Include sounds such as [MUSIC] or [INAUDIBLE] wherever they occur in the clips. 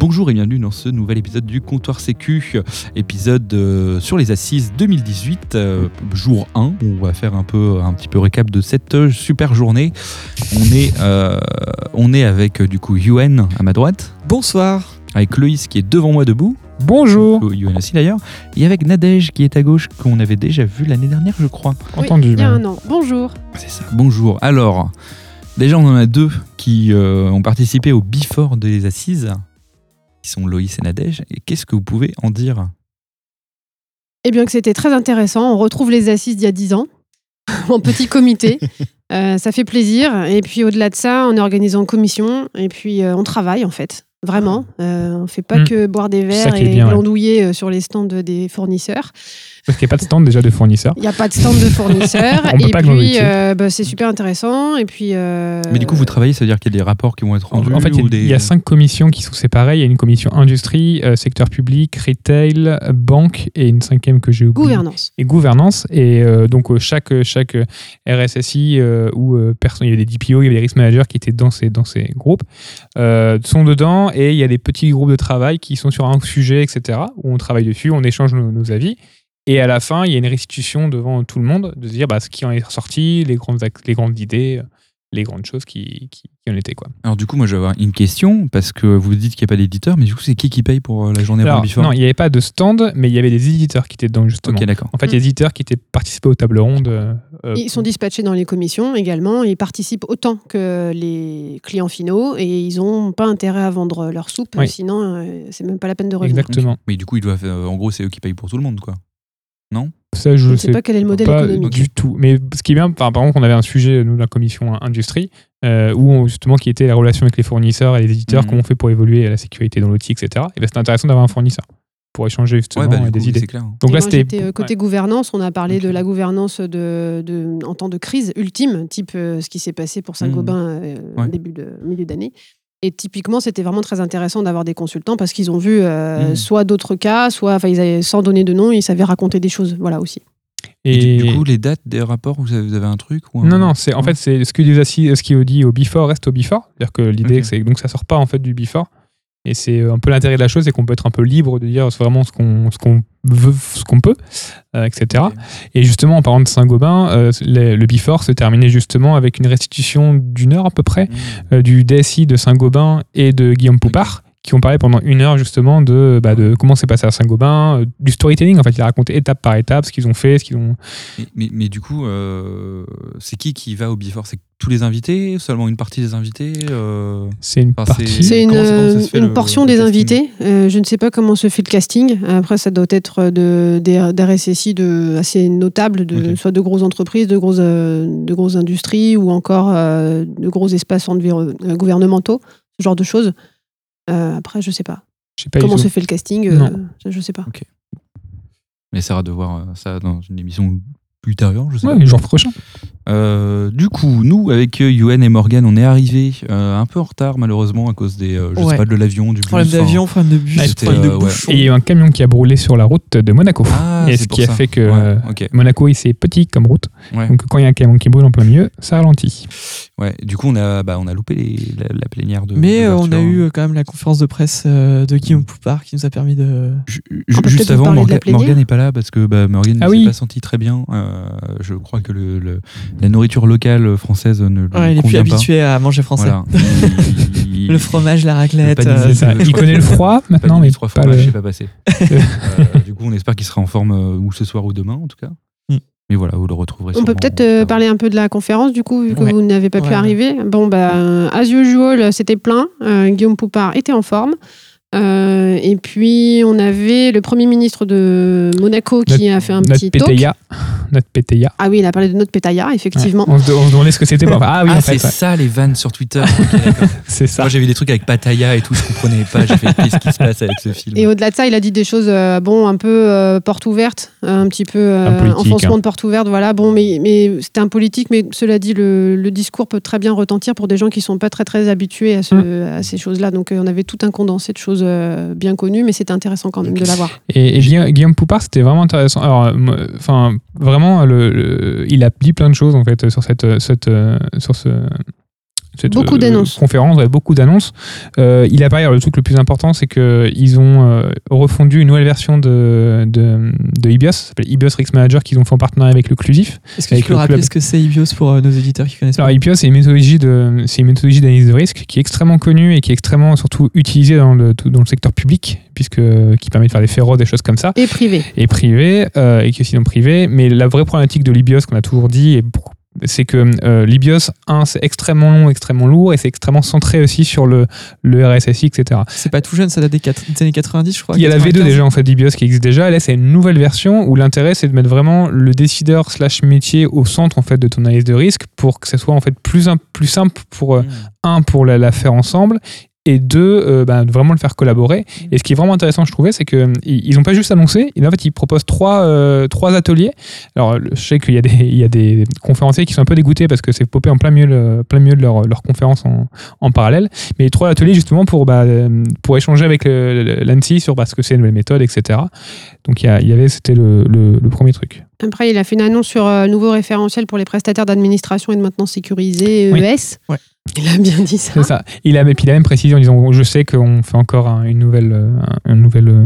Bonjour et bienvenue dans ce nouvel épisode du Comptoir Sécu, épisode euh, sur les assises 2018, euh, jour 1. où On va faire un peu un petit peu récap de cette euh, super journée. On est euh, on est avec du coup Yuen à ma droite, Bonsoir. avec Loïs qui est devant moi debout, Bonjour. Yuen aussi d'ailleurs, et avec Nadège qui est à gauche qu'on avait déjà vu l'année dernière, je crois. Entendu. Il y a un an. Bonjour. C'est ça. Bonjour. Alors, déjà, on en a deux qui euh, ont participé au Before des Assises, qui sont Loïs et Nadège. Et qu'est-ce que vous pouvez en dire Eh bien que c'était très intéressant. On retrouve les assises d'il y a 10 ans, [LAUGHS] en petit comité. [LAUGHS] Euh, ça fait plaisir. Et puis au-delà de ça, on est organisé en commission. Et puis euh, on travaille en fait. Vraiment. Euh, on fait pas Mm. que boire des verres et bien, ouais. glandouiller euh, sur les stands des fournisseurs. Parce qu'il n'y a pas de stand déjà de fournisseurs. Il n'y a pas de stand de fournisseurs. [LAUGHS] On peut et pas puis glandouiller. euh, bah, c'est super intéressant. Et puis. euh, Mais du coup, vous travaillez, ça veut dire qu'il y a des rapports qui vont être En, rendus en fait, il y, a- des... il y a cinq commissions qui sont séparées. Il y a une commission industrie, euh, secteur public, retail, banque et une cinquième que j'ai oubliée. Gouvernance. Et gouvernance. Et euh, donc, chaque, chaque RSSI euh, ou euh, personne, il y avait des DPO, il y avait des risk managers qui étaient dans ces, dans ces groupes, euh, sont dedans. Et il y a des petits groupes de travail qui sont sur un sujet, etc., où on travaille dessus, on échange nos, avis. Et à la fin, il y a une restitution devant tout le monde de se dire bah, ce qui en est ressorti, les grandes, les grandes idées, les grandes choses qui, qui, qui en étaient. Quoi. Alors du coup, moi, je vais avoir une question, parce que vous dites qu'il n'y a pas d'éditeur, mais du coup, c'est qui qui paye pour euh, la journée Alors, non, il n'y avait pas de stand, mais il y avait des éditeurs qui étaient dedans, justement. Ok, d'accord. En fait, il y a des éditeurs qui étaient participés aux tables rondes. euh, euh, Ils sont dispatchés dans les commissions également. Ils participent autant que les clients finaux et ils n'ont pas intérêt à vendre leur soupe. Oui. Sinon, euh, c'est même pas la peine de revenir. Exactement. Mais du coup, ils doivent... euh, en gros, c'est eux qui payent pour tout le monde, quoi. Ça, je ne sais pas quel est le modèle pas économique. du tout. Mais ce qui est bien, par par exemple, on avait un sujet, nous, de la commission industrie, euh, où on- justement, qui était la relation avec les fournisseurs et les éditeurs, Mhm. comment on fait pour évoluer la sécurité dans l'outil, etc. Et ben, c'était intéressant d'avoir un fournisseur pour échanger justement Ouais, bah, des coup, idées. c'est clair. Donc Et là, c'était. euh, côté gouvernance, on a parlé de la gouvernance de, de- en temps de crise ultime, type euh, ce qui s'est passé pour Saint-Gobain euh, Ouais. début de milieu d'année. Et typiquement, c'était vraiment très intéressant d'avoir des consultants parce qu'ils ont vu euh, Mhm. soit d'autres cas, soit, enfin, ils avaient, sans donner de nom, ils savaient raconter des choses. Voilà aussi. Et, Et, du, du coup, les dates des rapports, vous avez, vous avez un truc ou un- Non, non, c'est en fait c'est ce que assis, ce qui est dit au before reste au before. C'est-à-dire que l'idée c'est donc ça sort pas en fait du before. Et c'est un peu l'intérêt de la chose, c'est qu'on peut être un peu libre de dire vraiment ce qu'on ce qu'on veut, ce qu'on peut, euh, etc. Et justement, en parlant de Saint-Gobain, euh, le, le before se terminait justement avec une restitution d'une heure à peu près Mmh. euh, du DSI de Saint-Gobain et de Guillaume Poupard, qui ont parlé pendant une heure justement de, bah, de comment c'est passé à Saint-Gobain, euh, du storytelling. En fait, il a raconté étape par étape ce qu'ils ont fait, ce qu'ils ont. Mais, mais, mais du coup, euh, c'est qui qui va au Before C'est tous les invités? Seulement une partie des invités euh, C'est une Enfin, partie. C'est une, comment ça- comment ça se fait, une le- portion le des invités. Euh, je ne sais pas comment se fait le casting. Après, ça doit être de, des, des RSSI de, assez notables, de, soit de grosses entreprises, de grosses, de grosses industries ou encore euh, de gros espaces gouvernementaux, ce genre de choses. Euh, après, je sais pas. Je sais pas, comment se fait le casting euh, ça, Je sais pas. On essaiera de voir euh, ça dans une émission ultérieure, je sais Ouais, pas. le jour prochain. Euh, du coup, nous, avec Yoann et Morgan, on est arrivés euh, un peu en retard, malheureusement, à cause des, euh, je sais Ouais. pas, de l'avion, du bus. Problème d'avion, problème de bus, Ah, problème de ouais. Et il y a eu un camion qui a brûlé sur la route de Monaco. Ah, et ce qui a ça. fait que Ouais, euh, ok. Monaco, c'est petit comme route. Ouais. Donc quand il y a un camion qui brûle en plein milieu, ça ralentit. Ouais. Du coup, on a, bah, on a loupé les- la, la plénière de. Mais euh, on a eu euh, quand même la conférence de presse de Guillaume Poupard qui nous a permis de. Juste avant, parler de la Morgan, plénière Morgan n'est pas là parce que bah, Morgan ne Ah s'est oui. pas senti très bien. Euh, je crois que le, le- la nourriture locale française ne lui Ouais, il est plus habitué à manger français. Voilà. Le fromage, la raclette. Euh, ça. Il crois connaît le froid maintenant, mais trois fromages, le. c'est pas passé. Euh, du coup, on espère qu'il sera en forme euh, ou ce soir ou demain, en tout cas. Mm. Mais voilà, vous le retrouverez. On peut peut-être euh, parler un peu de la conférence, du coup, vu que Ouais. vous n'avez pas pu arriver. Bon, bah, as usual, c'était plein. Euh, Guillaume Poupard était en forme. Euh, et puis, on avait le Premier ministre de Monaco qui a fait un petit talk. Notre pétaya. Ah oui, il a parlé de notre pétaya, effectivement. On, se, on se demandait ce que c'était. [LAUGHS] Enfin, ah oui, Ah, en c'est ouais. ça les vannes sur Twitter. [LAUGHS] C'est ça. Moi, j'ai vu des trucs avec Pattaya et tout, je comprenais pas. J'ai fait qu'est-ce qui se passe avec ce [LAUGHS] film Et au-delà de ça, il a dit des choses, euh, bon, un peu euh, porte ouverte, un petit peu euh, enfoncement hein. de porte ouverte, voilà. Bon, mais, mais c'était un politique, mais cela dit, le, le discours peut très bien retentir pour des gens qui sont pas très très habitués à, ce- Mm. à ces choses-là. Donc, euh, on avait tout un condensé de choses euh, bien connues, mais c'était intéressant quand même de l'avoir. Et, et Guillaume, Guillaume Poupard, c'était vraiment intéressant. Alors, euh, enfin, vraiment, le- il a dit plein de choses en fait sur cette, cette, euh, sur ce, cette Beaucoup euh, d'annonces. conférence, ouais, beaucoup d'annonces. Euh, il apparaît, alors, le truc le plus important, c'est qu'ils ont euh, refondu une nouvelle version de, de, de Ibios, ça s'appelle Ibios Risk Manager, qu'ils ont fait en partenariat avec l'Occlusif. Est-ce que tu peux le rappeler ce que c'est Ibios pour euh, nos éditeurs qui connaissent pas Alors Ibios, c'est une méthodologie de, c'est une méthodologie d'analyse de risque qui est extrêmement connue et qui est extrêmement surtout utilisée dans le, tout- dans le secteur public, puisque qui permet de faire des ferros, des choses comme ça. Et privé. et privé, euh, et qui est sinon privé. Mais la vraie problématique de l'Ibios qu'on a toujours dit, et pour- c'est que euh, l'Ibios, un, c'est extrêmement long, extrêmement lourd, et c'est extrêmement centré aussi sur le, le RSSI, etc. C'est pas tout jeune, ça date des, quatre- des années 90, je crois. Il y a la V2 95. déjà en fait d'Ibios qui existe déjà. Là, c'est une nouvelle version où l'intérêt c'est de mettre vraiment le décideur slash métier au centre en fait de ton analyse de risque pour que ça soit en fait plus, im- plus simple pour euh, un pour la, la faire ensemble et deux euh, bah, de vraiment le faire collaborer et ce qui est vraiment intéressant je trouvais c'est que ils ils ont pas juste annoncé ils, en fait ils proposent trois euh, trois ateliers alors je sais qu'il y a des il y a des conférenciers qui sont un peu dégoûtés parce que c'est popé en plein milieu le- plein milieu de leur, leur conférence en, en parallèle mais trois ateliers justement pour bah, euh, pour échanger avec l'ANSI sur bah, ce que c'est une nouvelle méthode etc donc il y, a- il y avait c'était le, le- le premier truc Après, il a fait une annonce sur un nouveau référentiel pour les prestataires d'administration et de maintenance sécurisée, Oui. ES. Ouais. Il a bien dit ça. Ça. Il a, et puis il a même précisé en disant Je sais qu'on fait encore un- une, nouvelle, un- une, nouvelle, euh,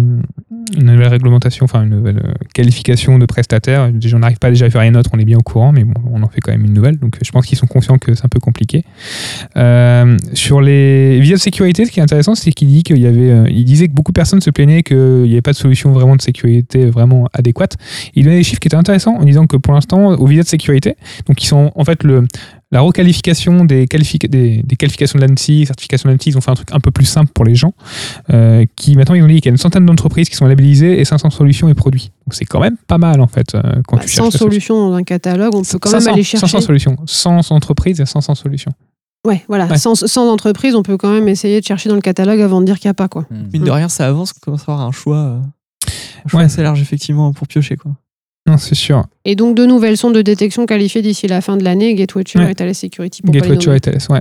une nouvelle réglementation, enfin une nouvelle euh, qualification de prestataire. On n'arrive pas déjà à faire les nôtres, on est bien au courant, mais bon, on en fait quand même une nouvelle. Donc je pense qu'ils sont conscients que c'est un peu compliqué. Euh, sur les visas de sécurité, ce qui est intéressant, c'est qu'il dit qu'il y avait, il disait que beaucoup de personnes se plaignaient qu'il n'y avait pas de solution vraiment de sécurité vraiment adéquate. Il donnait des chiffres qui étaient intéressants en disant que pour l'instant, aux visas de sécurité, donc qui sont en fait le, la requalification des, qualifica- des, des qualifications de l'ANSI, certification de l'ANSI, ils ont fait un truc un peu plus simple pour les gens, euh, qui maintenant ils ont dit qu'il y a une centaine d'entreprises qui sont labellisées et 500 solutions et produits. Donc c'est quand même pas mal en fait euh, quand Bah, tu sans cherches. la solution dans un catalogue, on peut quand 500, même aller chercher. 500 solutions, 100 entreprises et 500 solutions. Ouais, voilà. Ouais. Sans, sans entreprise, on peut quand même essayer de chercher dans le catalogue avant de dire qu'il n'y a pas. quoi. Mine de rien, ça avance, on commence à avoir un choix, euh, un choix Ouais. assez large effectivement pour piocher. Quoi. Non, c'est sûr. Et donc, de nouvelles sondes de détection qualifiées d'ici la fin de l'année, Gatewatcher Ouais. et Thales Security pour Gateway pas les nommer. to ITLS, ouais.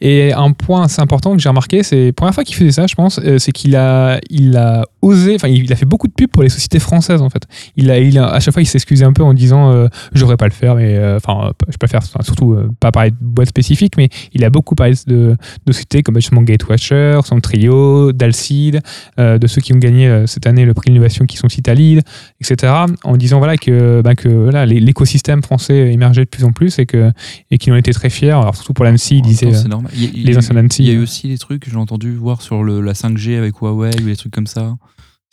Et un point assez important que j'ai remarqué, c'est la première fois qu'il faisait ça, je pense, euh, c'est qu'il a, il a osé, enfin, il a fait beaucoup de pubs pour les sociétés françaises, en fait. Il a, il a, à chaque fois, il s'excusait un peu en disant, euh, je devrais pas le faire, mais, euh, enfin, euh, je peux le faire, surtout, euh, pas parler de boîtes spécifiques, mais il a beaucoup parlé de, de sociétés comme justement Gatewatcher, Centrio, Dalcid, euh, de ceux qui ont gagné cette année le prix d'innovation qui sont Citalid, etc. En disant, voilà, que, bah, que voilà, l'écosystème français émergeait de plus en plus et que et qui en étaient très fiers. Alors surtout pour l'ANSI, ils disaient euh, les anciens ANSI. Il y a eu aussi des trucs que j'ai entendu voir sur le, la 5G avec Huawei ou des trucs comme ça.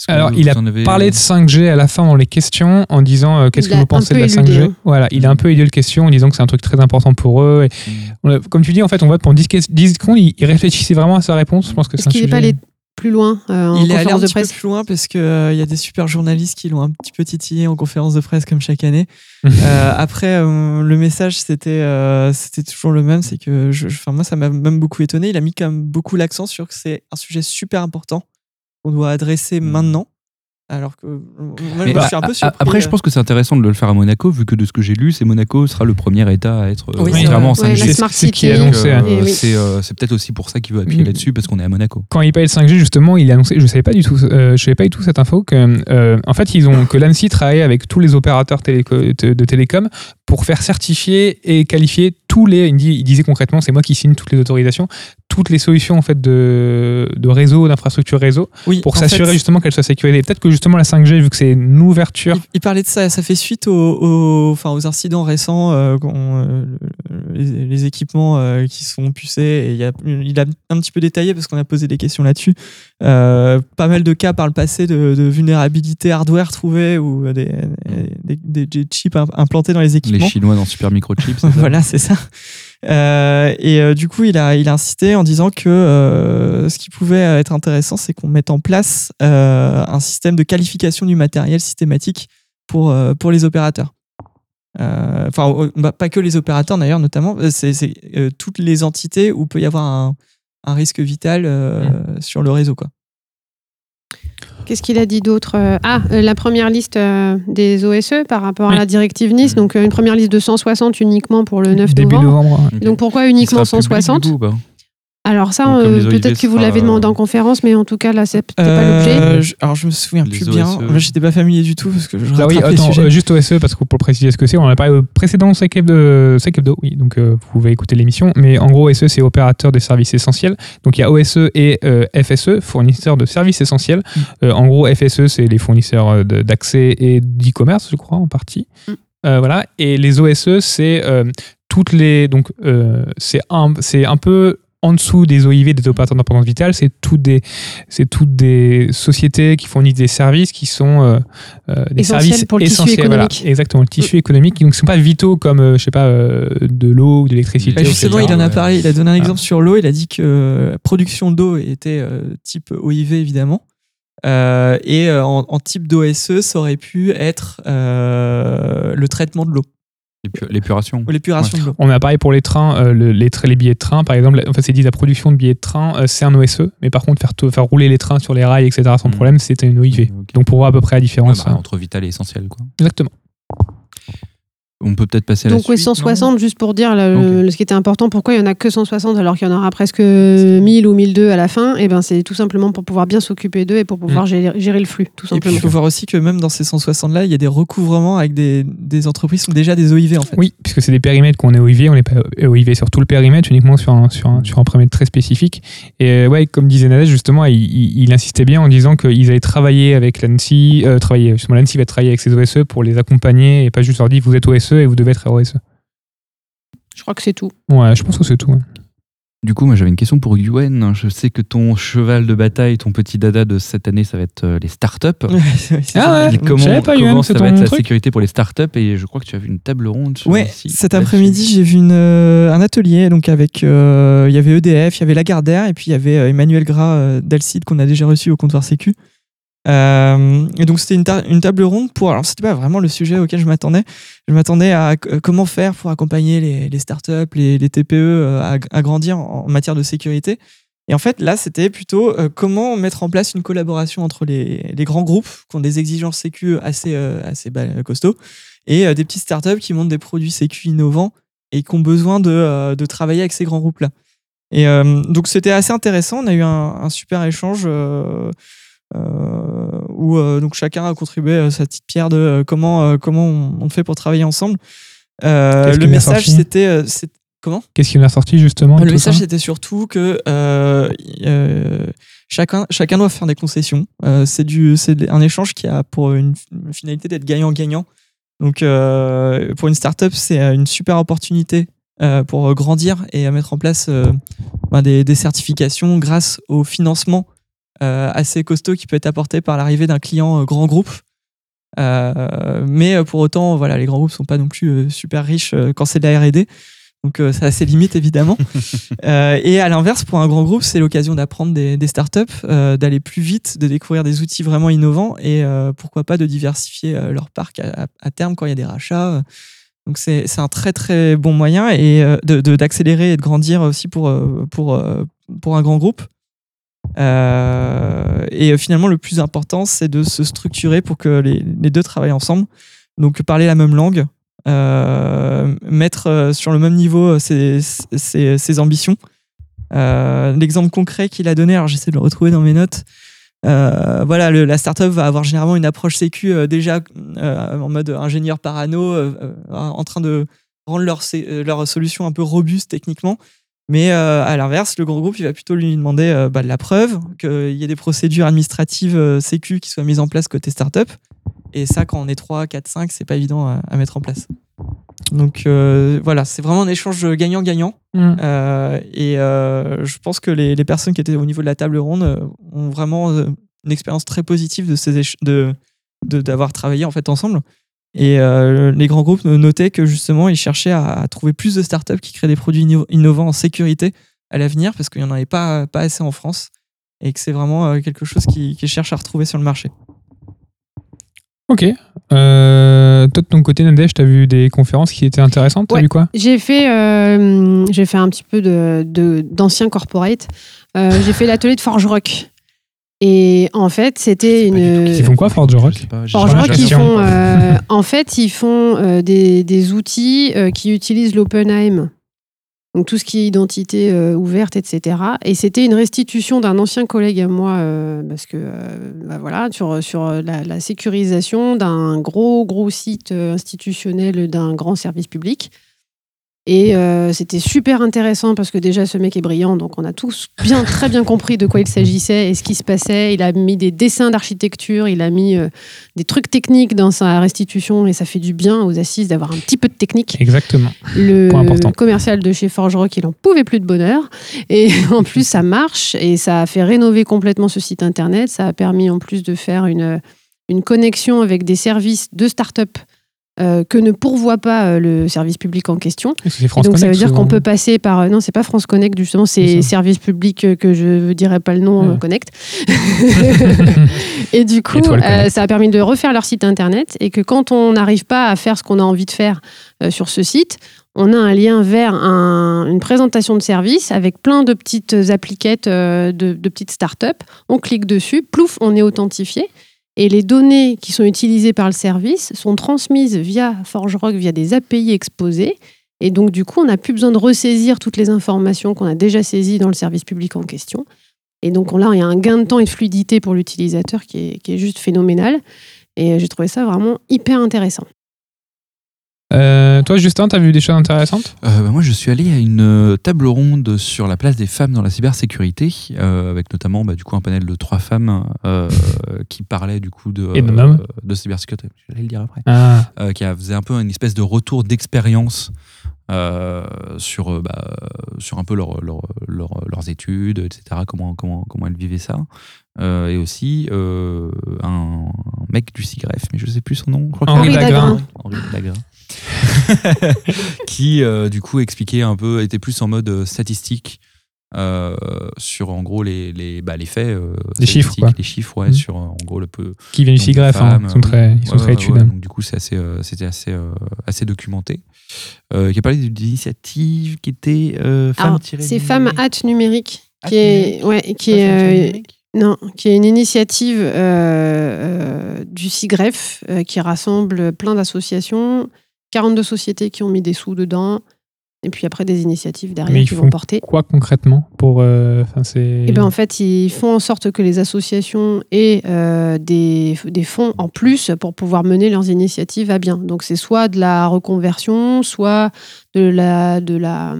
Alors, vous il a avez- parlé de 5G à la fin dans les questions en disant euh, qu'est-ce que vous pensez de la éludé, 5G hein. Voilà, il a un peu aidé le question en disant que c'est un truc très important pour eux. Et Mm. on a- comme tu dis, en fait, on vote pour 10, ques- 10 secondes, il, il réfléchissait vraiment à sa réponse. Je pense que c'est Est-ce un qu'il n'est sujet- pas allé plus loin euh, en Il est allé un conférence de petit peu presse plus loin parce qu'il y a des super journalistes qui l'ont un petit peu titillé en conférence de presse comme chaque année. [LAUGHS] Euh, après, euh, le message, c'était euh, c'était toujours le même. C'est que je, je- enfin, moi, ça m'a même beaucoup étonné. Il a mis quand même beaucoup l'accent sur que c'est un sujet super important qu'on doit adresser maintenant. Alors que moi, Mais je me suis un peu a- surpris. Après, je euh. pense que c'est intéressant de le faire à Monaco, vu que de ce que j'ai lu, c'est Monaco sera le premier État à être euh, Oui, c'est vraiment en vrai. Ouais, 5G. la Smart c'est ce qui est City. annoncé, hein. Donc, euh, oui. c'est euh, peut-être aussi pour ça qu'il veut appuyer Mm. là-dessus, parce qu'on est à Monaco. quand il parlait de 5G justement, il a annoncé, je savais pas du tout, euh, je savais pas du tout cette info que, euh, en fait, ils ont que l'ANSI travaillait avec tous les opérateurs téléco- de télécom pour faire certifier et qualifier tous les. Il, dit- il disait concrètement, c'est moi qui signe toutes les autorisations, toutes les solutions en fait de, de réseau, d'infrastructure réseau, Oui, pour s'assurer justement qu'elle soit sécurisée. Peut-être que justement la 5G, vu que c'est une ouverture, Il, il parlait de ça, ça fait suite aux, aux- enfin, aux incidents récents, euh, euh, les, les équipements euh, qui sont pucés. Et il, y a, il a un petit peu détaillé parce qu'on a posé des questions là-dessus. Euh, pas mal de cas par le passé de, de vulnérabilité hardware trouvée ou des, des, chips im- implantés dans les Les équipements. Chinois dans Super Microchip, [LAUGHS] voilà, c'est ça. Euh, et euh, du coup, il a, il a insisté en disant que euh, ce qui pouvait être intéressant, c'est qu'on mette en place un système de qualification du matériel systématique pour, pour les opérateurs. Enfin, bah, pas que les opérateurs d'ailleurs, notamment, c'est toutes les entités où peut y avoir un, un risque vital euh, sur le réseau. Quoi. Qu'est-ce qu'il a dit d'autre Euh, Ah, euh, la première liste euh, des OSE par rapport Oui. à la directive Nice. Donc, une première liste de 160 uniquement pour le 9 début novembre. Donc, pourquoi uniquement sera public, 160 du coup, ou pas Alors ça, euh, peut-être que vous l'avez demandé euh, en conférence, mais en tout cas, là, c'est pas Euh, l'objet. je- alors je me souviens Les plus bien. OSE. Moi, j'étais pas familier du tout parce que je Ah oui, attends, euh, juste OSE, parce que pour préciser ce que c'est, on en a parlé au précédent Hebdo, Hebdo, oui, donc euh, vous pouvez écouter l'émission. Mais en gros, OSE, c'est opérateur des services essentiels. Donc il y a OSE et euh, FSE, fournisseurs de services essentiels. Mm. Euh, en gros, FSE, c'est les fournisseurs de- d'accès et d'e-commerce, je crois, en partie. Mm. Euh, voilà. Et les OSE, c'est euh, toutes les. Donc, euh, c'est un, c'est un peu en dessous des OIV, des opérateurs d'importance vitale, c'est toutes des, c'est toutes des sociétés qui fournissent des services qui sont euh, euh, des Essentiels services pour le tissu essentiels. voilà. économique. exactement, le tissu économique. Donc, ce ne sont pas vitaux comme, euh, je sais pas, euh, de l'eau ou de l'électricité. Bah, justement, il en a parlé. Il a donné un Ah. exemple sur l'eau. Il a dit que euh, production d'eau était euh, type OIV évidemment. Euh, et en, en type d'OSE, ça aurait pu être euh, le traitement de l'eau L'épuration. On a pareil pour les trains, euh, le- les, billets de train, par exemple. En fait, c'est dit la production de billets de train, euh, c'est un OSE, mais par contre, faire, rouler les trains sur les rails, etc., sans Mm. problème, c'était une OIV. Donc, pour voir à peu près la Ouais, différence. bah, hein. entre vital et essentiel. Quoi. Exactement. On peut peut-être passer à la Donc, suite. oui, 160, juste pour dire le- Ok. le- ce qui était important, pourquoi il n'y en a que 160 alors qu'il y en aura presque 1000 ou 1002 à la fin? Et ben, c'est tout simplement pour pouvoir bien s'occuper d'eux et pour pouvoir gérer, gérer le flux, tout Et puis, simplement. il faut voir aussi que même dans ces 160 là, il y a des recouvrements avec des, des entreprises qui sont déjà des OIV en fait. Oui, puisque c'est des périmètres qu'on est OIV, on n'est pas OIV sur tout le périmètre, uniquement sur un, sur un, sur un périmètre très spécifique. Et euh, ouais, comme disait Nadège, justement, il, il- il insistait bien en disant qu'ils allaient travailler avec l'ANSI, euh, travailler, justement, l'ANSI va travailler avec ses OSE pour les accompagner et pas juste leur dire vous êtes OSE et vous devez être OSE. Je crois que c'est tout. Ouais, je pense que c'est tout. Du coup, moi j'avais une question pour Yuen. Je sais que ton cheval de bataille, ton petit dada de cette année, ça va être euh, les startups. [LAUGHS] Ah ça. ouais. Comment pas, comment ça va être la sécurité pour les startups Et je crois que tu as vu une table ronde. Ouais, site cet après-midi, j'ai vu une, euh, un atelier donc avec euh, il y avait EDF, il y avait Lagardère et puis il y avait euh, Emmanuel Gras euh, d'Alcide qu'on a déjà reçu au comptoir Sécu. Euh, et donc c'était une, ta- une table ronde pour alors c'était pas vraiment le sujet auquel je m'attendais. Je m'attendais à euh, comment faire pour accompagner les, startups, les, les TPE euh, à, grandir en, matière de sécurité. Et en fait, là, c'était plutôt comment mettre en place une collaboration entre les, grands groupes qui ont des exigences sécu assez, assez costauds et des petites startups qui montent des produits sécu innovants et qui ont besoin de, de travailler avec ces grands groupes-là. Et euh, donc, c'était assez intéressant. On a eu un, super échange où euh, donc chacun a contribué euh, sa petite pierre de euh, comment, euh, comment on, on fait pour travailler ensemble. Euh, le message, c'était. euh, comment? Qu'est-ce qui en a sorti justement le message, c'était surtout que euh, euh, chacun, chacun doit faire des concessions. Euh, c'est du, c'est un échange qui a pour une, une finalité d'être gagnant-gagnant. Donc, euh, pour une startup, c'est une super opportunité euh, pour grandir et à mettre en place euh, ben, des, des certifications grâce au financement euh, assez costaud qui peut être apporté par l'arrivée d'un client euh, grand groupe. Euh, mais euh, pour autant, voilà, les grands groupes sont pas non plus euh, super riches euh, quand c'est de la R&D. Donc euh, ça a ses limites évidemment. [LAUGHS] Euh, et à l'inverse, pour un grand groupe, c'est l'occasion d'apprendre des, des startups, euh, d'aller plus vite, de découvrir des outils vraiment innovants et euh, pourquoi pas de diversifier euh, leur parc à, terme quand il y a des rachats. Donc c'est un très très bon moyen et euh, de- de- d'accélérer et de grandir aussi pour, euh, pour, euh, pour un grand groupe. Euh, et euh, finalement, le plus important, c'est de se structurer pour que les, deux travaillent ensemble. Donc parler la même langue, euh, mettre sur le même niveau ses, ambitions. L'exemple concret qu'il a donné, alors j'essaie de le retrouver dans mes notes. Voilà, la startup va avoir généralement une approche sécu déjà en mode ingénieur parano, en train de rendre leur solution un peu robuste techniquement. Mais euh, à l'inverse, le gros groupe, il va plutôt lui demander euh, bah, de la preuve, qu'il y ait des procédures administratives euh, sécu qui soient mises en place côté startup. Et ça, quand on est 3, 4, 5, c'est pas évident à, à mettre en place. Donc euh, voilà, c'est vraiment un échange gagnant-gagnant. Mm. Euh, et euh, je pense que les, les personnes qui étaient au niveau de la table ronde euh, ont vraiment euh, une expérience très positive de ces de d'avoir travaillé en fait ensemble. Et euh, les grands groupes notaient que justement ils cherchaient à, à trouver plus de startups qui créent des produits inno- innovants en sécurité à l'avenir parce qu'il n'y en avait pas, pas assez en France et que c'est vraiment euh, quelque chose qui, qui cherche à retrouver sur le marché. Ok. Euh, toi, de ton côté, Nadège, t'as vu des conférences qui étaient intéressantes? T'as Ouais. vu quoi? J'ai fait, euh, j'ai fait un petit peu de, de- d'ancien corporate. Euh, j'ai fait l'atelier de Forge Rock. Et en fait, c'était une. Ils font quoi, Forge Rock Je sais pas, j'ai Forge Rock, ils font, euh, en fait, ils font euh, des, des outils euh, qui utilisent l'OpenAIM. Donc tout ce qui est identité euh, ouverte, etc. Et c'était une restitution d'un ancien collègue à moi, euh, parce que euh, bah voilà, sur, sur la, la sécurisation d'un gros, gros site institutionnel d'un grand service public. Et euh, c'était super intéressant parce que déjà ce mec est brillant, donc on a tous bien, très bien compris de quoi il s'agissait et ce qui se passait. Il a mis des dessins d'architecture, il a mis euh, des trucs techniques dans sa restitution et ça fait du bien aux assises d'avoir un petit peu de technique. Exactement. Le commercial de chez Forge Rock, il en pouvait plus de bonheur. Et [LAUGHS] en plus, ça marche et ça a fait rénover complètement ce site internet. Ça a permis en plus de faire une, une connexion avec des services de start-up euh, que ne pourvoit pas euh, le service public en question. Est-ce que c'est Et donc ça veut Connect, dire qu'on peut passer par euh, non c'est pas France Connect justement C'est service public que je ne dirais pas le nom Ouais. Connect [LAUGHS] et du coup euh, Connect. ça a permis de refaire leur site internet et que quand on n'arrive pas à faire ce qu'on a envie de faire euh, sur ce site on a un lien vers un- une présentation de service avec plein de petites appliquettes de, de petites startups on clique dessus plouf on est authentifié et les données qui sont utilisées par le service sont transmises via ForgeRock, via des API exposées. Et donc, du coup, on n'a plus besoin de ressaisir toutes les informations qu'on a déjà saisies dans le service public en question. Et donc, là, il y a un gain de temps et de fluidité pour l'utilisateur qui est, qui est juste phénoménal. Et j'ai trouvé ça vraiment hyper intéressant. Euh, toi, Justin, t'as vu des choses intéressantes? Euh, bah, moi, je suis allé à une euh, table ronde sur la place des femmes dans la cybersécurité, euh, avec notamment bah, du coup un panel de trois femmes [LAUGHS] qui parlaient du coup de, Et de cybersécurité. J'allais le dire après. ah. Qui faisait un peu une espèce de retour d'expérience euh, sur, bah, sur un peu leur- leur- leur- leurs études, etc. Comment, comment, comment elles vivaient ça. Euh, et aussi euh, un, un mec du CIGREF, mais je sais plus son nom. Je Henri Dagrin. Henri Dagrin. [LAUGHS] qui euh, du coup expliquait un peu, était plus en mode euh, statistique euh, sur en gros les, les, bah, les faits. euh, Les chiffres, quoi. Les chiffres, ouais, Mhm. sur en gros le peu, Qui vient du SIGREF, hein. ils sont très, ils sont Ouais, très ouais, études. ouais, donc du coup, c'est assez, euh, c'était assez, euh, assez documenté. Euh, qui a parlé d'initiatives qui étaient euh, femmes c'est Femmes. Hâte Numérique, qui est, numérique ouais, qui est, euh, Non, qui est une initiative euh, euh, du CIGREF euh, qui rassemble plein d'associations, 42 sociétés qui ont mis des sous dedans, et puis après des initiatives derrière Mais ils qui font vont porter. Quoi concrètement pour. euh. Et ben en fait, ils font en sorte que les associations aient euh, des, des fonds en plus pour pouvoir mener leurs initiatives à bien. Donc c'est soit de la reconversion, soit de la, de la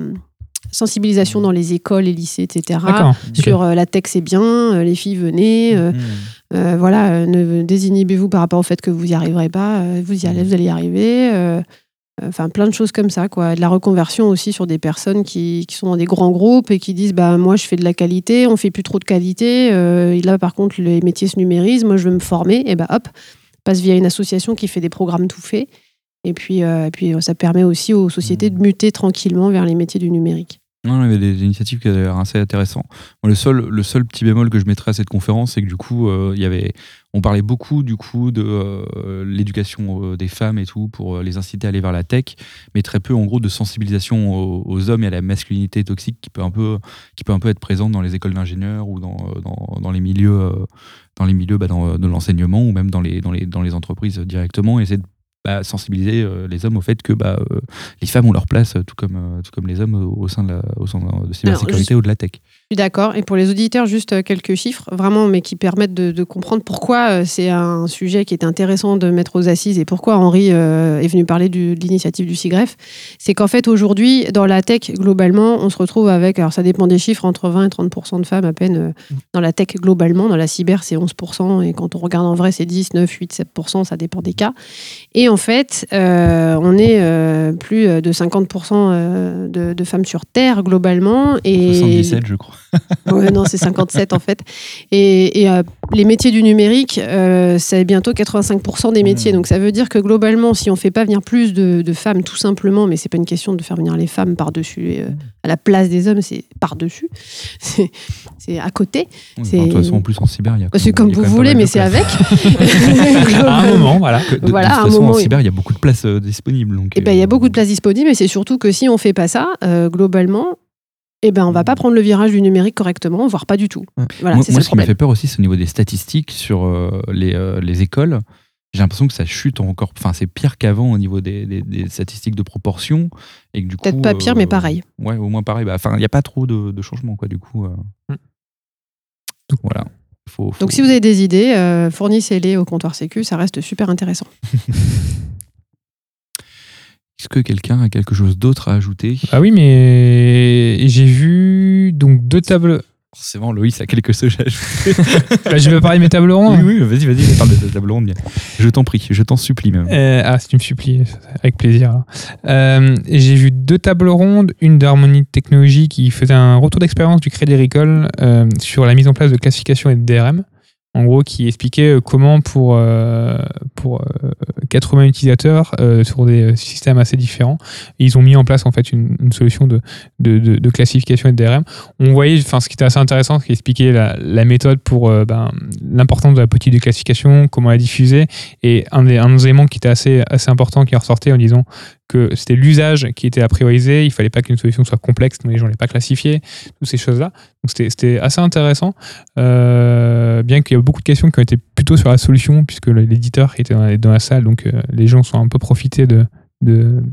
sensibilisation dans les écoles, les lycées, etc. Sur euh, la tech, c'est bien, euh, les filles, venez. euh, euh, voilà, ne désinhibez-vous par rapport au fait que vous n'y arriverez pas. vous y allez, vous allez y arriver. euh, Enfin, plein de choses comme ça, quoi. De la reconversion aussi sur des personnes qui, qui sont dans des grands groupes et qui disent bah moi je fais de la qualité, on fait plus trop de qualité. euh, et là par contre les métiers se numérisent, moi je veux me former. Et bah hop, passe via une association qui fait des programmes tout faits. Et puis, euh, puis ça permet aussi aux sociétés de muter tranquillement vers les métiers du numérique. Non, il y avait des initiatives qui avaient assez intéressantes. Le seul, le seul petit bémol que je mettrais à cette conférence, c'est que du coup, euh, y avait, on parlait beaucoup du coup de euh, l'éducation euh, des femmes et tout pour euh, les inciter à aller vers la tech, mais très peu en gros de sensibilisation aux, hommes et à la masculinité toxique qui peut un peu, qui peut un peu être présente dans les écoles d'ingénieurs ou dans, euh, dans, les milieux, euh, dans les milieux bah, de l'enseignement ou même dans les, dans les, dans les entreprises directement, et de bah, sensibiliser euh, les hommes au fait que bah, euh, les femmes ont leur place, euh, tout comme, tout comme les hommes, au, au sein de la au sein de cybersécurité ou de la tech. Je suis d'accord. Et pour les auditeurs, juste euh, quelques chiffres, vraiment, mais qui permettent de, de comprendre pourquoi euh, c'est un sujet qui est intéressant de mettre aux assises et pourquoi Henri euh, est venu parler du- de l'initiative du CIGREF. C'est qu'en fait, aujourd'hui, dans la tech, globalement, on se retrouve avec, alors ça dépend des chiffres, entre 20 et 30% de femmes à peine euh, dans la tech globalement. Dans la cyber, c'est 11% et quand on regarde en vrai, c'est 10, 9, 8, 7% ça dépend des cas. Et en fait, euh, on est plus de 50 euh, de, de femmes sur Terre globalement. Et 77, je crois. [LAUGHS] Ouais, non, c'est 57 en fait. Et, et, euh, les métiers du numérique, euh, c'est bientôt 85% des métiers. Mmh. Donc ça veut dire que globalement, si on fait pas venir plus de, de femmes, tout simplement, mais c'est pas une question de faire venir les femmes par-dessus, euh, à la place des hommes, c'est par-dessus. [LAUGHS] C'est à côté. Oui, C'est- enfin, de toute façon, en plus en cyber, il y a. C'est comme vous voulez, mais c'est avec. [LAUGHS] à un moment, voilà. Que de, Voilà, de toute façon, moment, en cyber, il y a beaucoup de places disponibles. Eh ben, il y a beaucoup de places disponibles, et c'est surtout que si on fait pas ça, globalement, eh ben, on va pas prendre le virage du numérique correctement, voire pas du tout. Ouais. Voilà, moi, c'est moi, ça ce qui m'a fait peur aussi, c'est au niveau des statistiques sur euh, les, euh, les écoles. j'ai l'impression que ça chute encore. Enfin, c'est pire qu'avant au niveau des, des- des statistiques de proportion. Et que du Peut-être coup, pas pire, euh, mais pareil. Ouais, au moins pareil. Bah, Enfin, il n'y a pas trop de, de changements, quoi, du coup. euh. Mm. Voilà. Faut, faut- Donc si vous avez des idées, euh, fournissez-les au comptoir Sécu, ça reste super intéressant. [LAUGHS] Est-ce que quelqu'un a quelque chose d'autre à ajouter? Ah oui, mais j'ai vu donc deux tables. Forcément, Loïs a quelque chose à ajouter. [LAUGHS] Bah, je vais parler de mes tables rondes. oui, oui, vas-y, vas-y, parle de ta table ronde. bien. Je t'en prie, je t'en supplie même. Euh, ah, si tu me supplies, avec plaisir. Euh, j'ai vu deux tables rondes, une d'Harmonie Technologies qui faisait un retour d'expérience du Crédit Agricole euh, sur la mise en place de classification et de DRM. En gros, qui expliquait euh, comment pour, euh, pour euh, 80 utilisateurs euh, sur des systèmes assez différents, ils ont mis en place en fait une, solution de, de, classification et de DRM. On voyait, enfin, ce qui était assez intéressant, ce qui expliquait la, méthode pour ben, l'importance de la politique de classification, comment la diffuser, et un des, un des éléments qui était assez, assez important qui ressortait en disant que c'était l'usage qui était à prioriser, il fallait pas qu'une solution soit complexe, les gens ne l'aient pas classifiée, toutes ces choses-là. Donc c'était- assez intéressant, euh, bien qu'il y a beaucoup de questions qui ont été plutôt sur la solution, puisque l'éditeur était dans la, salle, donc euh, les gens sont un peu profités de, de,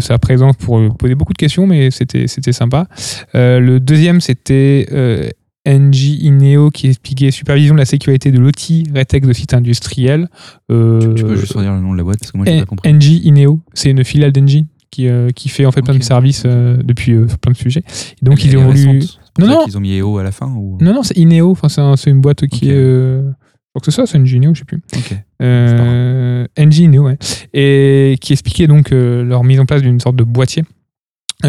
sa présence pour poser beaucoup de questions, mais c'était sympa. Euh, le deuxième, c'était NG Ineo qui expliquait supervision de la sécurité de l'outil rétex de site industriel. Euh, Tu peux juste redire le nom de la boîte parce que moi, j'ai pas compris. NG Ineo, c'est une filiale d'Engie qui, euh, qui fait en fait plein de services euh, depuis euh, plein de sujets. Et donc ils ont voulu. Non, non. qu'ils ont mis EO à la fin ou... Non non, c'est Ineo. Enfin c'est un- c'est une boîte qui Ok. est. crois que c'est ça, c'est NG Ineo, je sais plus. Ok. Euh, NG Ineo, ouais. Et qui expliquait donc leur mise en place d'une sorte de boîtier.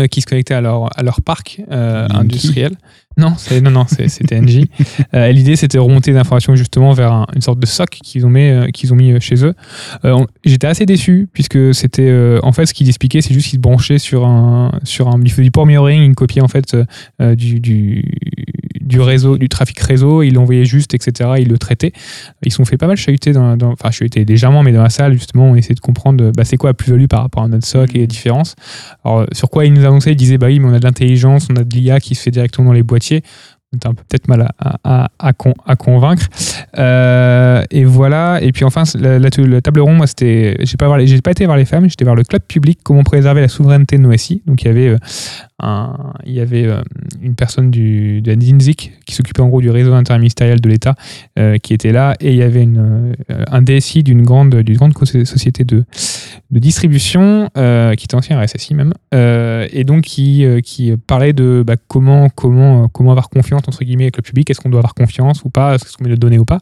qui se connectait à leur, à leur parc industriel. Non, non, non, c'était NG. [LAUGHS] Euh, L'idée, c'était de remonter l'information justement vers un- une sorte de soc qu'ils ont mis, euh, qu'ils ont mis euh, chez eux. Euh, J'étais assez déçu puisque c'était en fait ce qu'ils expliquaient, c'est juste qu'ils se branchaient sur un, sur un, il faisait du port mirroring, ils copiaient en fait du, du, du réseau, du trafic réseau, ils l'envoyaient juste, etc. Ils le traitaient. Ils se sont fait pas mal chahuter dans, dans- enfin chahuter légèrement, mais dans la salle justement, on essayait de comprendre bah, c'est quoi la plus-value par rapport à notre soc et les différences. Alors sur quoi ils nous annonçaient, ils disaient bah oui, mais on a de l'intelligence, on a de l'IA qui se fait directement dans les boîtiers. On était un peu peut-être mal à, à, à, con- à convaincre. Euh, et voilà. Et puis enfin, la, la- la table ronde, moi, c'était. J'ai pas, pas été voir les femmes, j'étais voir le club public, comment préserver la souveraineté de nos. Donc il y avait, euh, un, il y avait euh, une personne du, de la qui s'occupait en gros du réseau interministériel de l'État euh, qui était là. Et il y avait une, euh, un DSI d'une grande, d'une grande société de, de distribution euh, qui était ancien RSSI même. euh, et donc qui, qui parlait de bah, comment, comment, comment avoir confiance entre guillemets avec le public. Est-ce qu'on doit avoir confiance ou pas? Est-ce qu'on met de données ou pas?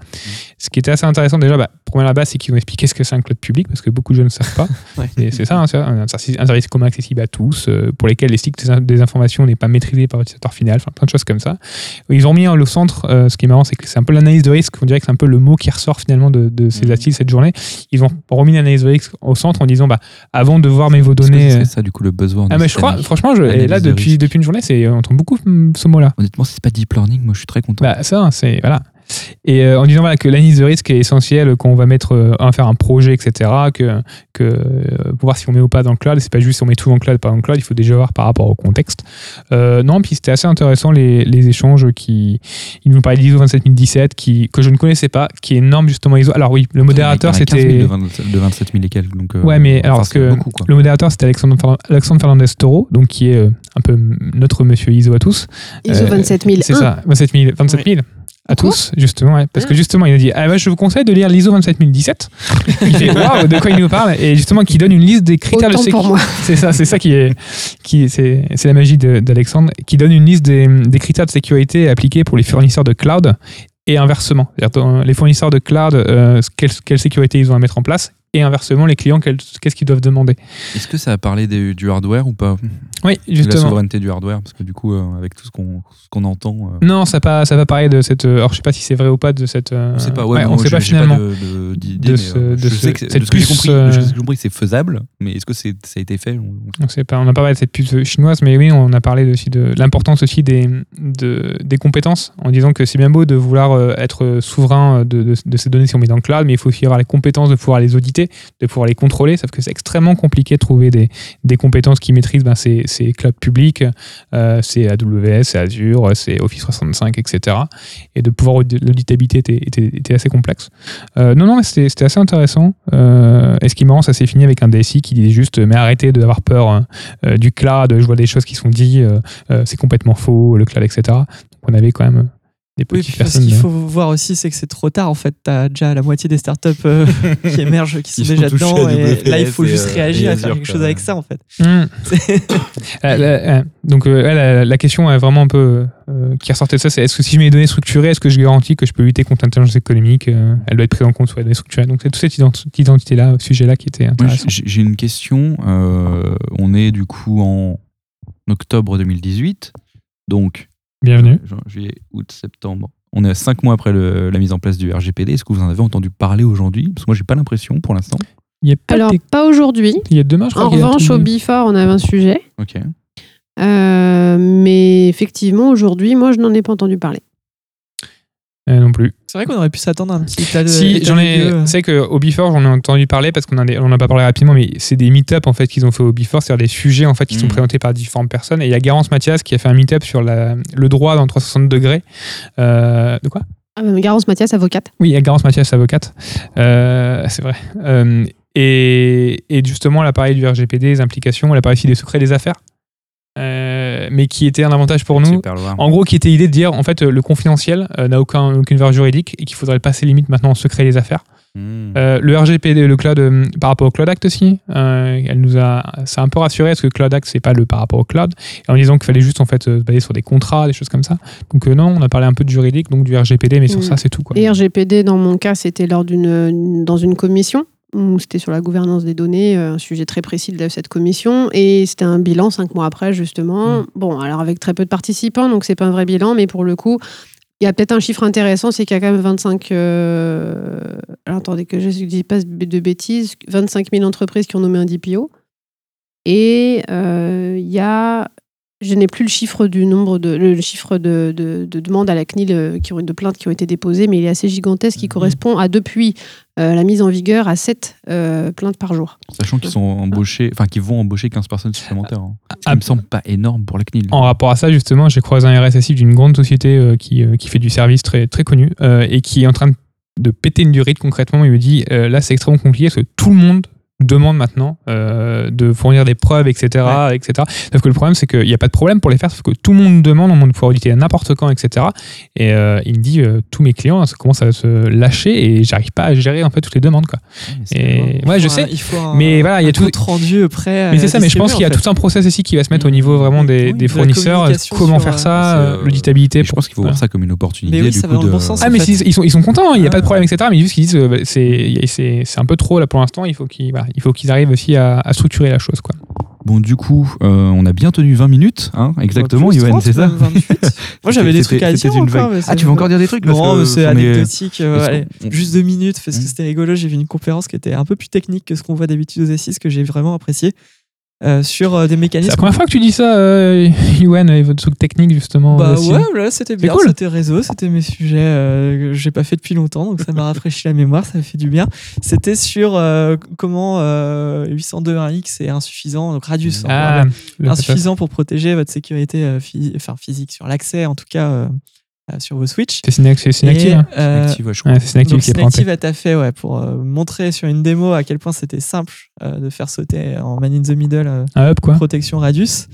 Ce qui était assez intéressant déjà, bah, première la base, c'est qu'ils ont expliqué ce que c'est un club public parce que beaucoup de jeunes ne savent pas. [LAUGHS] Ouais. Et c'est ça, hein, un, service, un service commun accessible à tous, pour lesquels les cycles des, in- des informations n'est pas maîtrisé par l'utilisateur final, enfin plein de choses comme ça. Ils ont mis au centre, euh, ce qui est marrant, c'est que c'est un peu l'analyse de risque, on dirait que c'est un peu le mot qui ressort finalement de, de ces Mhm. assises cette journée. Ils ont remis l'analyse de risque au centre en disant, bah, avant de voir mes vos données... ce euh, ça, du coup, le buzzword Ah mais je crois, franchement, je, là de depuis, depuis une journée, c'est, on entend beaucoup hum, ce mot-là. Honnêtement, si c'est pas deep learning, moi, je suis très content. Bah ça, c'est voilà. Et euh, en disant voilà, que l'analyse de risque est essentielle quand on va mettre euh, faire un projet, etc. Que, que euh, pour voir si on met ou pas dans le cloud, c'est pas juste si on met tout dans le cloud, pas dans le cloud, il faut déjà voir par rapport au contexte. Euh, non, puis c'était assez intéressant les, les échanges qui. Ils nous parlaient de l'ISO 27017 qui, que je ne connaissais pas, qui est énorme justement ISO. Alors oui, le modérateur Il y en a 15 000 c'était. de 27 de 27 000 et quelques. Donc, euh, Ouais, mais alors, parce que beaucoup. Le modérateur, c'était Alexandre, Fer- Alexandre Fernandez Toro, donc qui est euh, un peu notre monsieur ISO à tous. ISO Euh, 27001. C'est ça, 27 000. 27 000 à tous, justement. ouais. Parce que Ah. justement, il a dit ah, bah, Je vous conseille de lire l'ISO 27017. [LAUGHS] il fait Waouh, de quoi il nous parle Et justement, qui donne une liste des critères Autant de sécurité. [LAUGHS] C'est ça, c'est ça qui est. Qui, c'est, c'est la magie de- d'Alexandre, qui donne une liste des, des critères de sécurité appliqués pour les fournisseurs de cloud et inversement. C'est-à-dire, les fournisseurs de cloud, euh, quelle, quelle sécurité ils ont à mettre en place et inversement, les clients, qu'est-ce qu'ils doivent demander. Est-ce que ça a parlé des- du hardware ou pas? Oui, De la justement. souveraineté du hardware Parce que du coup, euh, avec tout ce qu'on ce qu'on entend. euh, Non, ça pas, ça va parler de cette. euh, Alors, je sais pas si c'est vrai ou pas de cette. euh, On sait pas, ouais, ouais, on sait pas finalement. de- de- de mais, ce- de je ce- sais que, cette de ce que j'ai compris, de compris, c'est faisable, mais est-ce que c'est- ça a été fait On- On sait pas, on n'a pas parlé de cette puce chinoise, mais oui, on a parlé aussi de l'importance aussi des, de- des compétences, en disant que c'est bien beau de vouloir être souverain de, de- de ces données si on met dans le cloud, mais il faut aussi avoir les compétences de pouvoir les auditer, de pouvoir les contrôler, sauf que c'est extrêmement compliqué de trouver des, des compétences qui maîtrisent ben, ces, c'est cloud public, euh, c'est AWS, c'est Azure, c'est Office 365, etc. Et de pouvoir l'auditabilité était, assez complexe. Euh, non, non, c'était assez intéressant. Euh, et ce qui est marrant, ça s'est fini avec un DSI qui dit juste mais arrêtez d'avoir peur du cloud. Je vois des choses qui sont dites, c'est complètement faux, le cloud, etc. Donc on avait quand même oui, Ce qu'il faut voir aussi, c'est que c'est trop tard. En fait, tu as déjà la moitié des startups euh, [LAUGHS] qui émergent, qui sont, déjà dedans. Et là, il faut juste euh, réagir à faire quelque chose avec ça, en fait. Hmm. [LAUGHS] Euh, donc, la, question est vraiment un peu qui ressortait de ça c'est est-ce que si je mets des données structurées, est-ce que je garantis que je peux lutter contre l'intelligence économique Elle doit être prise en compte sur les données structurées. Donc, c'est toute cette identité-là, sujet-là qui était intéressant. J'ai une question. on est du coup en octobre 2018. Donc, Bienvenue. juillet, août, septembre. On est à cinq mois après la mise en place du RGPD. Est-ce que vous en avez entendu parler aujourd'hui? Parce que moi, j'ai pas l'impression pour l'instant. Il pas Alors, pas aujourd'hui. Il y a demain, je crois. En revanche, au Before, on avait un sujet. Ok. Euh, mais effectivement, aujourd'hui, moi, je n'en ai pas entendu parler. Euh, non plus. C'est vrai qu'on aurait pu s'attendre à un petit tas de. Si, j'en ai. C'est que au Before, j'en ai entendu parler parce qu'on n'en a pas parlé rapidement, mais c'est des meet-up en fait qu'ils ont fait au Before, c'est-à-dire des sujets en fait qui sont mm. présentés par différentes personnes. Et il y a Garance Mathias qui a fait un meet-up sur la, le droit dans 360 degrés. Euh, de quoi? Ah, Garance Mathias, avocate. Oui, il y a Garance Mathias, avocate. Euh, c'est vrai. et, et, justement, elle a parlé du RGPD, des implications, elle a parlé aussi des secrets des affaires. Euh, mais qui était un avantage pour nous. En gros, qui était l'idée de dire en fait le confidentiel euh, n'a aucun, aucune valeur juridique et qu'il faudrait passer limite maintenant au secret des affaires. Hmm. Euh, le RGPD, le cloud, par rapport au Cloud Act aussi, elle nous a, ça a un peu rassuré parce que Cloud Act c'est pas le par rapport au cloud, et en disant qu'il fallait juste en fait se baser sur des contrats, des choses comme ça. Donc non, on a parlé un peu de juridique, donc du RGPD, mais sur hmm. ça c'est tout quoi. Et RGPD dans mon cas c'était lors d'une dans une commission c'était sur la gouvernance des données, euh, un sujet très précis de cette commission. Et c'était un bilan cinq mois après, justement. Mm. Bon, alors avec très peu de participants, donc c'est pas un vrai bilan, mais pour le coup, il y a peut-être un chiffre intéressant, c'est qu'il y a quand même 25. Euh, alors attendez que je ne dis pas de bêtises, 25 000 entreprises qui ont nommé un DPO. Et euh, il y a je n'ai plus le chiffre du nombre de le chiffre de, de, demandes à la CNIL euh, qui ont de plaintes qui ont été déposées, mais il est assez gigantesque, qui mhm. correspond à depuis euh, la mise en vigueur à 7 euh, plaintes par jour. Sachant qu'ils sont embauchés, enfin qu'ils vont embaucher 15 personnes supplémentaires. Hein. Ça me semble pas énorme pour la CNIL. En rapport à ça, justement, j'ai croisé un RSSI d'une grande société qui, qui fait du service très très connu et qui est en train de péter une durée concrètement. Il me dit là c'est extrêmement compliqué parce que tout le monde demande maintenant euh, de fournir des preuves, etc., etc. Sauf que le problème, c'est qu'il n'y a pas de problème pour les faire, sauf que tout le monde demande, on demande de pouvoir auditer n'importe quand, etc. Et euh, il me dit, euh, tous mes clients ça commence à se lâcher et j'arrive pas à gérer en fait toutes les demandes, quoi. et ouais, je sais. Il faut un, mais voilà, il y a tout rendu prêt. Mais c'est ça, mais je pense qu'il y a tout un process ici qui va se mettre au niveau vraiment des, des fournisseurs, comment faire ça, l'auditabilité. Je pense qu'il faut voir ça comme une opportunité. du coup, de... sens, ah, mais ils sont, ils sont contents, il n'y a pas de problème, etc. Mais juste qu'ils disent, c'est un peu trop là pour l'instant, il faut qu'ils il faut qu'ils arrivent aussi à, structurer la chose. Quoi. Bon, du coup, euh, on a bien tenu 20 minutes, hein, exactement, Yoann, c'est ça [LAUGHS] Moi, j'avais des trucs à dire encore. ah, tu veux encore dire des trucs Non, c'est anecdotique. Euh, juste deux minutes, parce que hmm. c'était rigolo. J'ai vu une conférence qui était un peu plus technique que ce qu'on voit d'habitude aux assises, que j'ai vraiment apprécié. Euh, sur euh, des mécanismes. C'est la première fois que tu dis ça, euh, Yuan, et votre truc technique justement. Bah ouais, là c'était bien, c'était réseau, c'était mes sujets que j'ai pas fait depuis longtemps, donc ça m'a rafraîchi la mémoire, ça fait du bien. C'était sur comment 802.1x est insuffisant, donc Radius, ah, insuffisant pour protéger votre sécurité enfin, physique sur l'accès, en tout cas euh, sur vos Switch. C'est Synactive, hein euh, je crois. c'est donc, Synactive a fait ouais, pour euh, montrer sur une démo à quel point c'était simple de faire sauter en man in the middle ah, quoi. protection radius.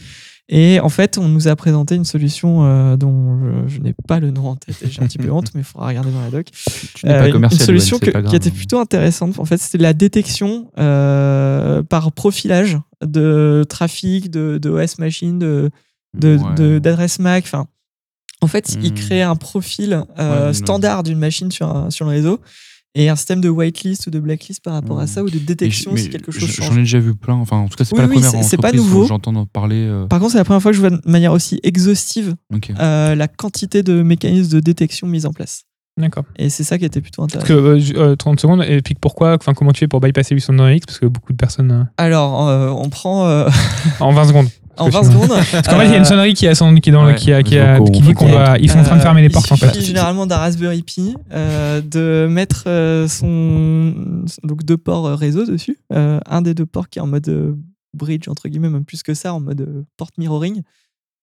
Et en fait, on nous a présenté une solution dont je, n'ai pas le nom en tête et j'ai un petit peu honte, [LAUGHS] mais il faudra regarder dans la doc. Tu n'es pas commercial. Une solution qui était plutôt intéressante. En fait, c'était la détection par profilage de trafic, de, de OS machine, de, d'adresse MAC. Enfin, en fait, il hmm. crée un profil euh, standard d'une machine sur, sur le réseau et un système de whitelist ou de blacklist par rapport à hmm. ça ou de détection si quelque chose change. J'en ai déjà vu plein. Enfin, en tout cas, c'est pas la première c'est pas nouveau. J'entends parler. Euh. Par contre, c'est la première fois que je vois de manière aussi exhaustive euh, la quantité de mécanismes de détection mis en place. D'accord. Et c'est ça qui était plutôt intéressant. Parce que, 30 secondes, et puis pourquoi, enfin, comment tu fais pour bypasser 800 X Parce que beaucoup de personnes. Alors, on prend. en 20 secondes. En 20 secondes. [LAUGHS] Parce qu'en fait, il y a une sonnerie qui, est dans, qui, a, qui, a, qui dit qu'on doit. Ils sont en train de fermer les portes, en fait. généralement d'un Raspberry Pi, euh, de mettre euh, son. Donc deux ports réseau dessus. Euh, un des deux ports qui est en mode bridge, entre guillemets, même plus que ça, en mode euh, porte mirroring,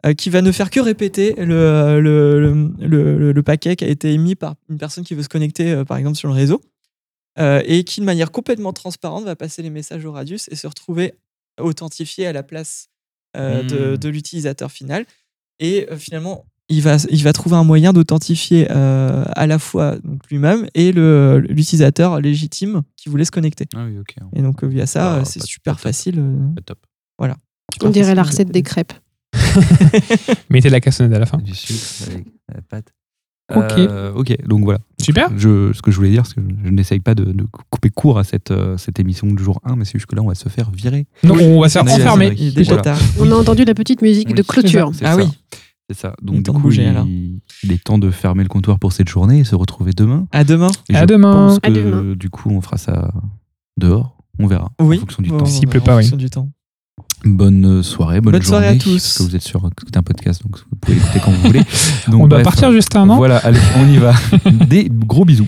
euh, qui va ne faire que répéter le, le, le, le- le paquet qui a été émis par une personne qui veut se connecter, euh, par exemple, sur le réseau, euh, et qui, de manière complètement transparente, va passer les messages au radius et se retrouver authentifié à la place euh, de, Hmm. de l'utilisateur final. Et euh, finalement, il va, il va trouver un moyen d'authentifier euh, à la fois donc, lui-même et le- l'utilisateur légitime qui voulait se connecter. Ah oui. Et donc, via ça, Ah, c'est super top. facile. Pas top. super On dirait la de- recette des crêpes. [LAUGHS] [LAUGHS] [LAUGHS] Mettez de la cassonade à la fin. Du sucre avec la pâte. Ok. Euh, ok, donc voilà. Super. Je, ce que je voulais dire, c'est que je, je n'essaye pas de, de couper court à cette, euh, cette émission du jour 1, mais c'est juste que là, on va se faire virer. Non, on va se faire enfermer. Déjà Voilà. tard. On a entendu la petite musique de clôture. Ah ça. oui. C'est ça. Il est Donc, du temps de coup, bouger, il, est temps de fermer le comptoir pour cette journée et se retrouver demain. À demain. Et À je demain. pense À que, demain. du coup, on fera ça dehors. On verra. Oui. En fonction du Bon, temps. S'il pleut pas, en oui. fonction du temps. Bonne soirée, bonne, Bonne soirée à journée. tous. Parce que vous êtes sur écoutez un podcast, donc vous pouvez l'écouter quand vous voulez. [LAUGHS] Donc, On doit bref, partir juste un an. Voilà, allez, on y va. [LAUGHS] Des gros bisous.